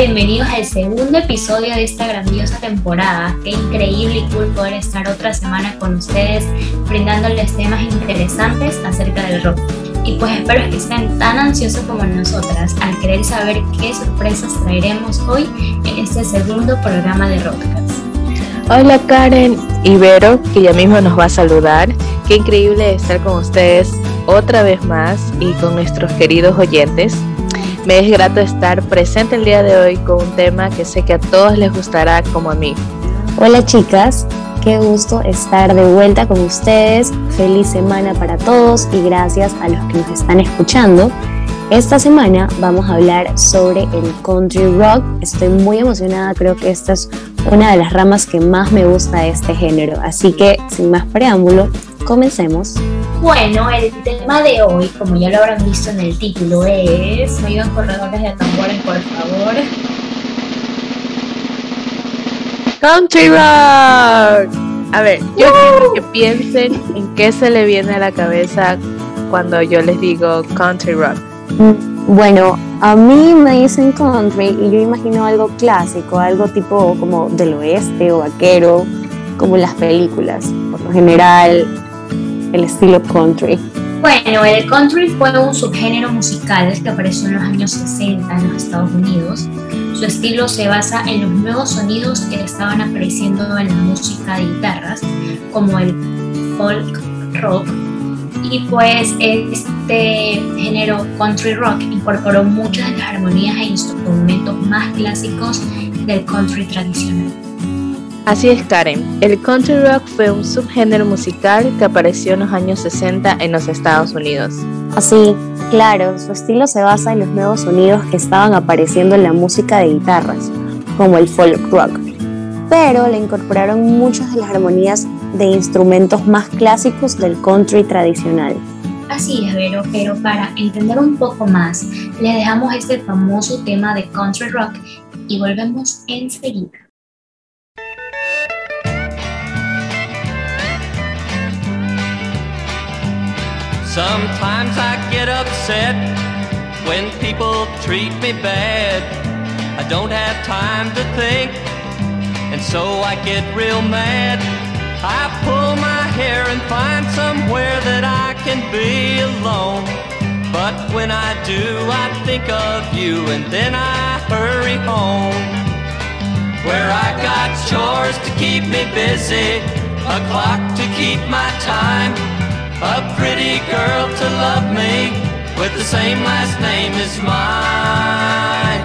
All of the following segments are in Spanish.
Bienvenidos al segundo episodio de esta grandiosa temporada. Qué increíble y cool poder estar otra semana con ustedes brindándoles temas interesantes acerca del rock. Y pues espero que estén tan ansiosos como nosotras al querer saber qué sorpresas traeremos hoy en este segundo programa de Rockcast. Hola Karen y Vero, que ya mismo nos va a saludar. Qué increíble estar con ustedes otra vez más y con nuestros queridos oyentes. Me es grato estar presente el día de hoy con un tema que sé que a todos les gustará como a mí. Hola chicas, qué gusto estar de vuelta con ustedes. Feliz semana para todos y gracias a los que nos están escuchando. Esta semana vamos a hablar sobre el country rock. Estoy muy emocionada, creo que esta es una de las ramas que más me gusta de este género. Así que, sin más preámbulo, comencemos. Bueno, el tema de hoy, como ya lo habrán visto en el título, es. Oigan, corredores de tambores, por favor. Country Rock. A ver, yo quiero que piensen en qué se le viene a la cabeza cuando yo les digo Country Rock. Bueno, a mí me dicen country y yo imagino algo clásico, algo tipo como del oeste o vaquero, como las películas. Por lo general, el estilo country? Bueno, el country fue un subgénero musical que apareció en los años 60 en los Estados Unidos. Su estilo se basa en los nuevos sonidos que estaban apareciendo en la música de guitarras, como el folk rock. Y pues este género country rock incorporó muchas de las armonías e instrumentos más clásicos del country tradicional. Así es, Karen. El country rock fue un subgénero musical que apareció en los años 60 en los Estados Unidos. Así, claro, su estilo se basa en los nuevos sonidos que estaban apareciendo en la música de guitarras, como el folk rock, pero le incorporaron muchas de las armonías de instrumentos más clásicos del country tradicional. Así es, Vero, pero para entender un poco más, le dejamos este famoso tema de country rock y volvemos enseguida. Sometimes I get upset when people treat me bad. I don't have time to think, and so I get real mad. I pull my hair and find somewhere that I can be alone. But when I do, I think of you, and then I hurry home. Where I got chores to keep me busy, a clock to keep my time. A pretty girl to love me with the same last name as mine.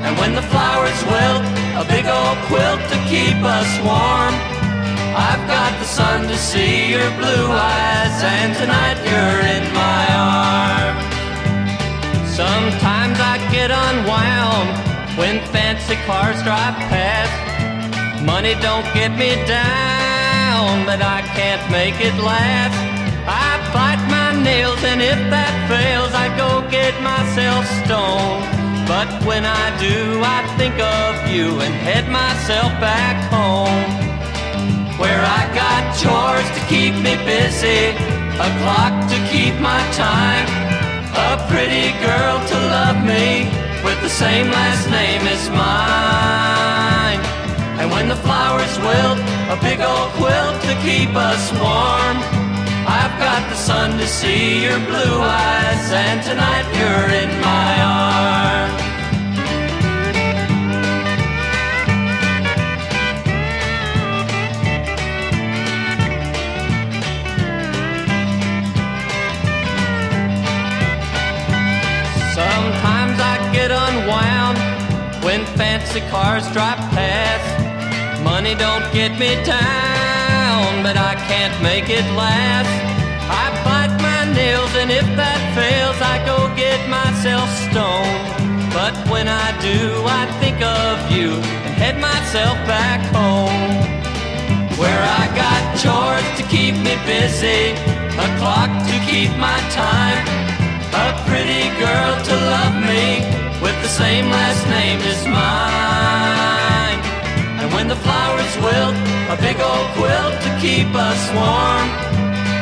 And when the flowers wilt, a big old quilt to keep us warm. I've got the sun to see your blue eyes, and tonight you're in my arms. Sometimes I get unwound when fancy cars drive past. Money don't get me down, but I can't make it last. I bite my nails, and if that fails, I go get myself stoned. But when I do, I think of you and head myself back home. Where I got chores to keep me busy, a clock to keep my time, a pretty girl to love me with the same last name as mine. And when the flowers wilt, a big old quilt to keep us warm. I've got the sun to see your blue eyes, and tonight you're in my arms. Fancy cars drive past. Money don't get me down, but I can't make it last. I bite my nails, and if that fails, I go get myself stoned. But when I do, I think of you and head myself back home. Where I got chores to keep me busy, a clock to keep my time, a pretty girl to love me with the same last name as mine. And when the flowers wilt, a big old quilt to keep us warm.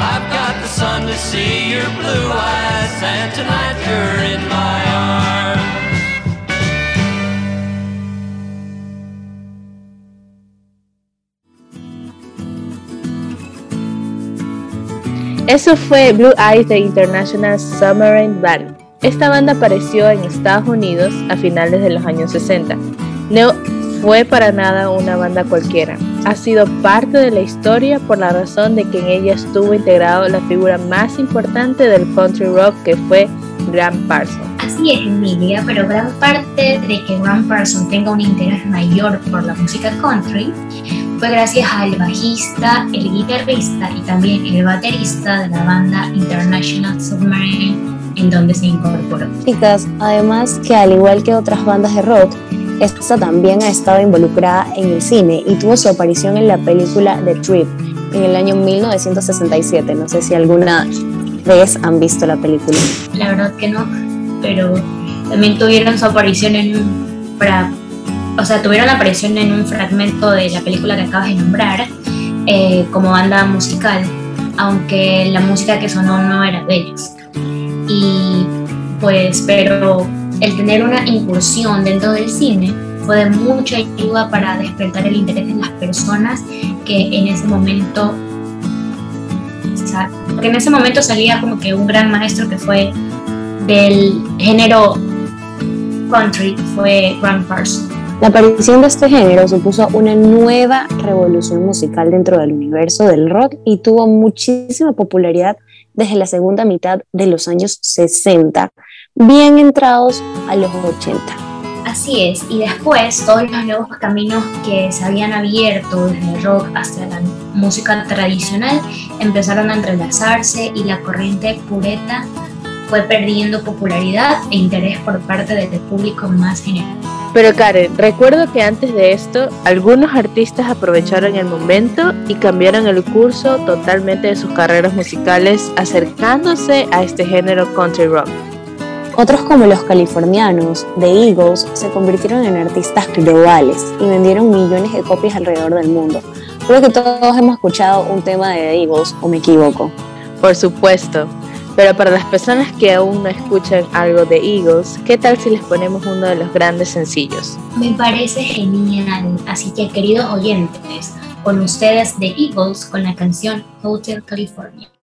I've got the sun to see your blue eyes, and tonight you're in my arms. Eso fue Blue Eyes de International Submarine Band. Esta banda apareció en Estados Unidos a finales de los años 60. No fue para nada una banda cualquiera. Ha sido parte de la historia por la razón de que en ella estuvo integrado la figura más importante del country rock que fue Graham Parsons. Así es, Emilia, pero gran parte de que Graham Parsons tenga un interés mayor por la música country fue gracias al bajista, el guitarrista y también el baterista de la banda International Submarine en donde se incorporó. Chicas, además que al igual que otras bandas de rock, esta también ha estado involucrada en el cine y tuvo su aparición en la película The Trip en el año 1967. No sé si alguna vez han visto la película. La verdad que no, pero también tuvieron su aparición en un, para, o sea, tuvieron la aparición en un fragmento de la película que acabas de nombrar eh, como banda musical, aunque la música que sonó no era de ellos. Pues, pero el tener una incursión dentro del cine fue de mucha ayuda para despertar el interés de las personas que en ese momento porque en ese momento salía como que un gran maestro que fue del género country, fue Grant Parsons. La aparición de este género supuso una nueva revolución musical dentro del universo del rock y tuvo muchísima popularidad desde la segunda mitad de los años 60, bien entrados a los 80. Así es, y después todos los nuevos caminos que se habían abierto desde el rock hasta la música tradicional empezaron a entrelazarse y la corriente pureta fue perdiendo popularidad e interés por parte del público más general. Pero Karen, recuerdo que antes de esto, algunos artistas aprovecharon el momento y cambiaron el curso totalmente de sus carreras musicales acercándose a este género country rock. Otros como los californianos, The Eagles, se convirtieron en artistas globales y vendieron millones de copias alrededor del mundo. Creo que todos hemos escuchado un tema de The Eagles, o me equivoco. Por supuesto, pero para las personas que aún no escuchan algo de Eagles, ¿qué tal si les ponemos uno de los grandes sencillos? Me parece genial, así que queridos oyentes, con ustedes The Eagles con la canción Hotel California.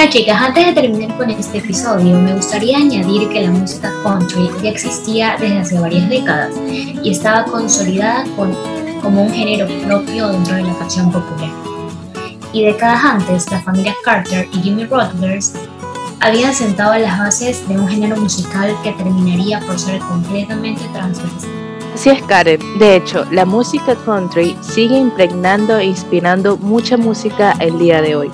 Bueno chicas, antes de terminar con este episodio, me gustaría añadir que la música country ya existía desde hace varias décadas y estaba consolidada como un género propio dentro de la canción popular. Y décadas antes, la familia Carter y Jimmy Rutgers habían sentado las bases de un género musical que terminaría por ser completamente transversal. Así es, Karen. De hecho, la música country sigue impregnando e inspirando mucha música el día de hoy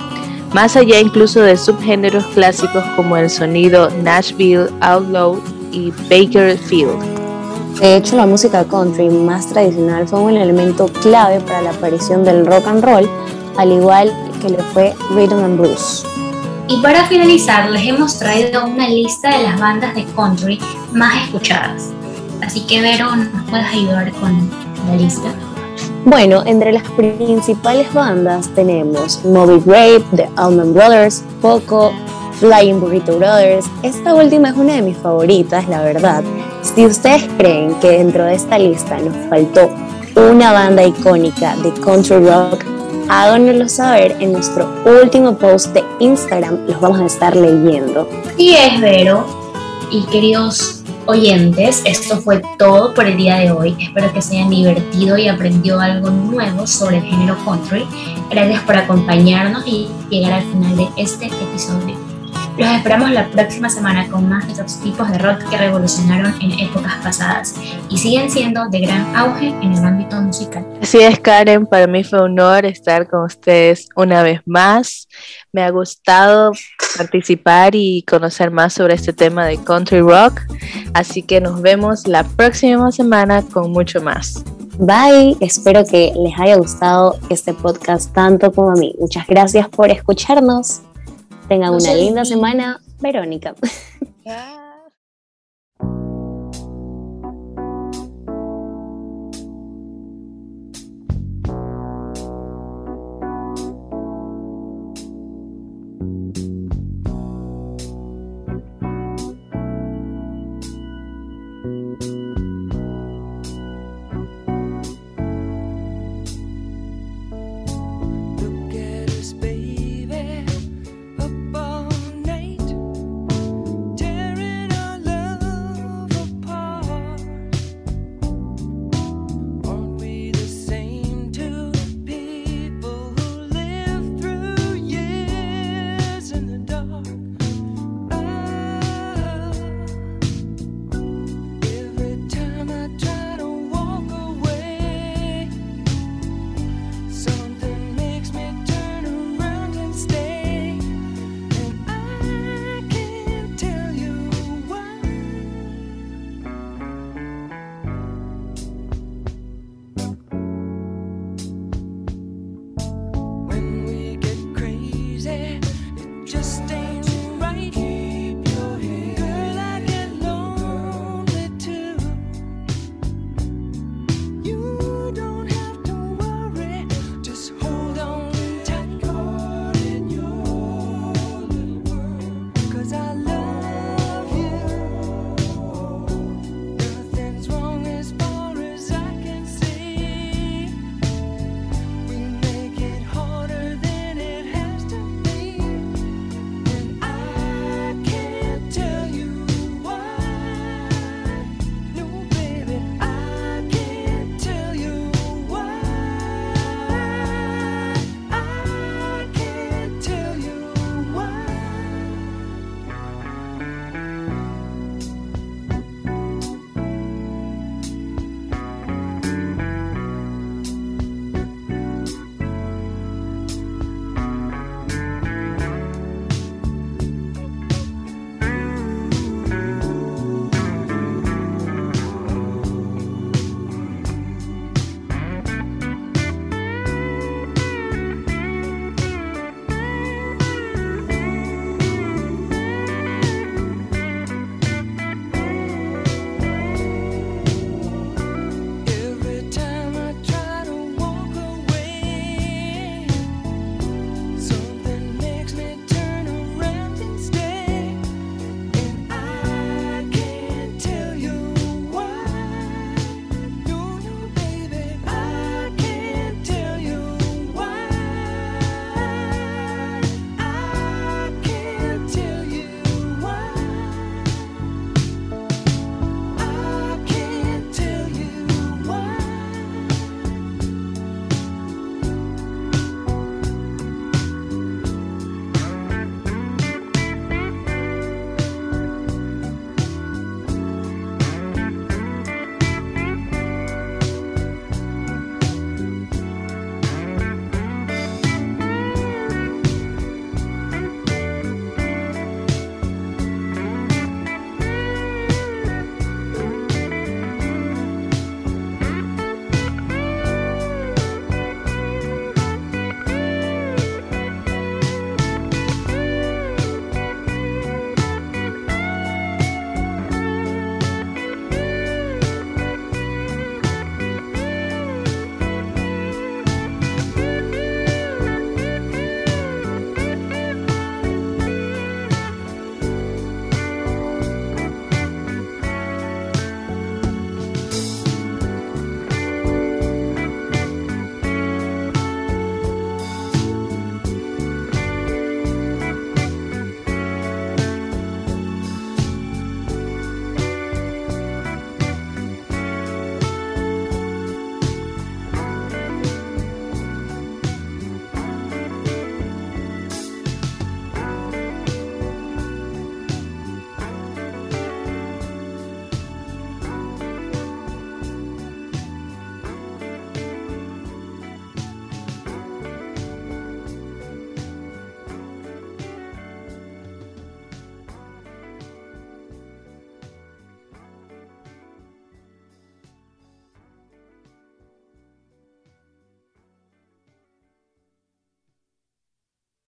más allá incluso de subgéneros clásicos como el sonido Nashville, Outlaw y Bakerfield. De hecho, la música country más tradicional fue un elemento clave para la aparición del rock and roll, al igual que lo fue rhythm and blues. Y para finalizar, les hemos traído una lista de las bandas de country más escuchadas. Así que, Vero, ¿nos puedes ayudar con la lista? Bueno, entre las principales bandas tenemos Moby Grape, The Allman Brothers, Poco, Flying Burrito Brothers. Esta última es una de mis favoritas, la verdad. Si ustedes creen que dentro de esta lista nos faltó una banda icónica de country rock, háganoslo saber en nuestro último post de Instagram. Los vamos a estar leyendo. Y es Vero. Y queridos oyentes, esto fue todo por el día de hoy. Espero que se hayan divertido y aprendido algo nuevo sobre el género country. Gracias por acompañarnos y llegar al final de este episodio. Los esperamos la próxima semana con más de estos tipos de rock que revolucionaron en épocas pasadas y siguen siendo de gran auge en el ámbito musical. Así es, Karen, para mí fue un honor estar con ustedes una vez más. Me ha gustado participar y conocer más sobre este tema de country rock, así que nos vemos la próxima semana con mucho más. Bye, espero que les haya gustado este podcast tanto como a mí. Muchas gracias por escucharnos. Tengan una linda semana, Verónica.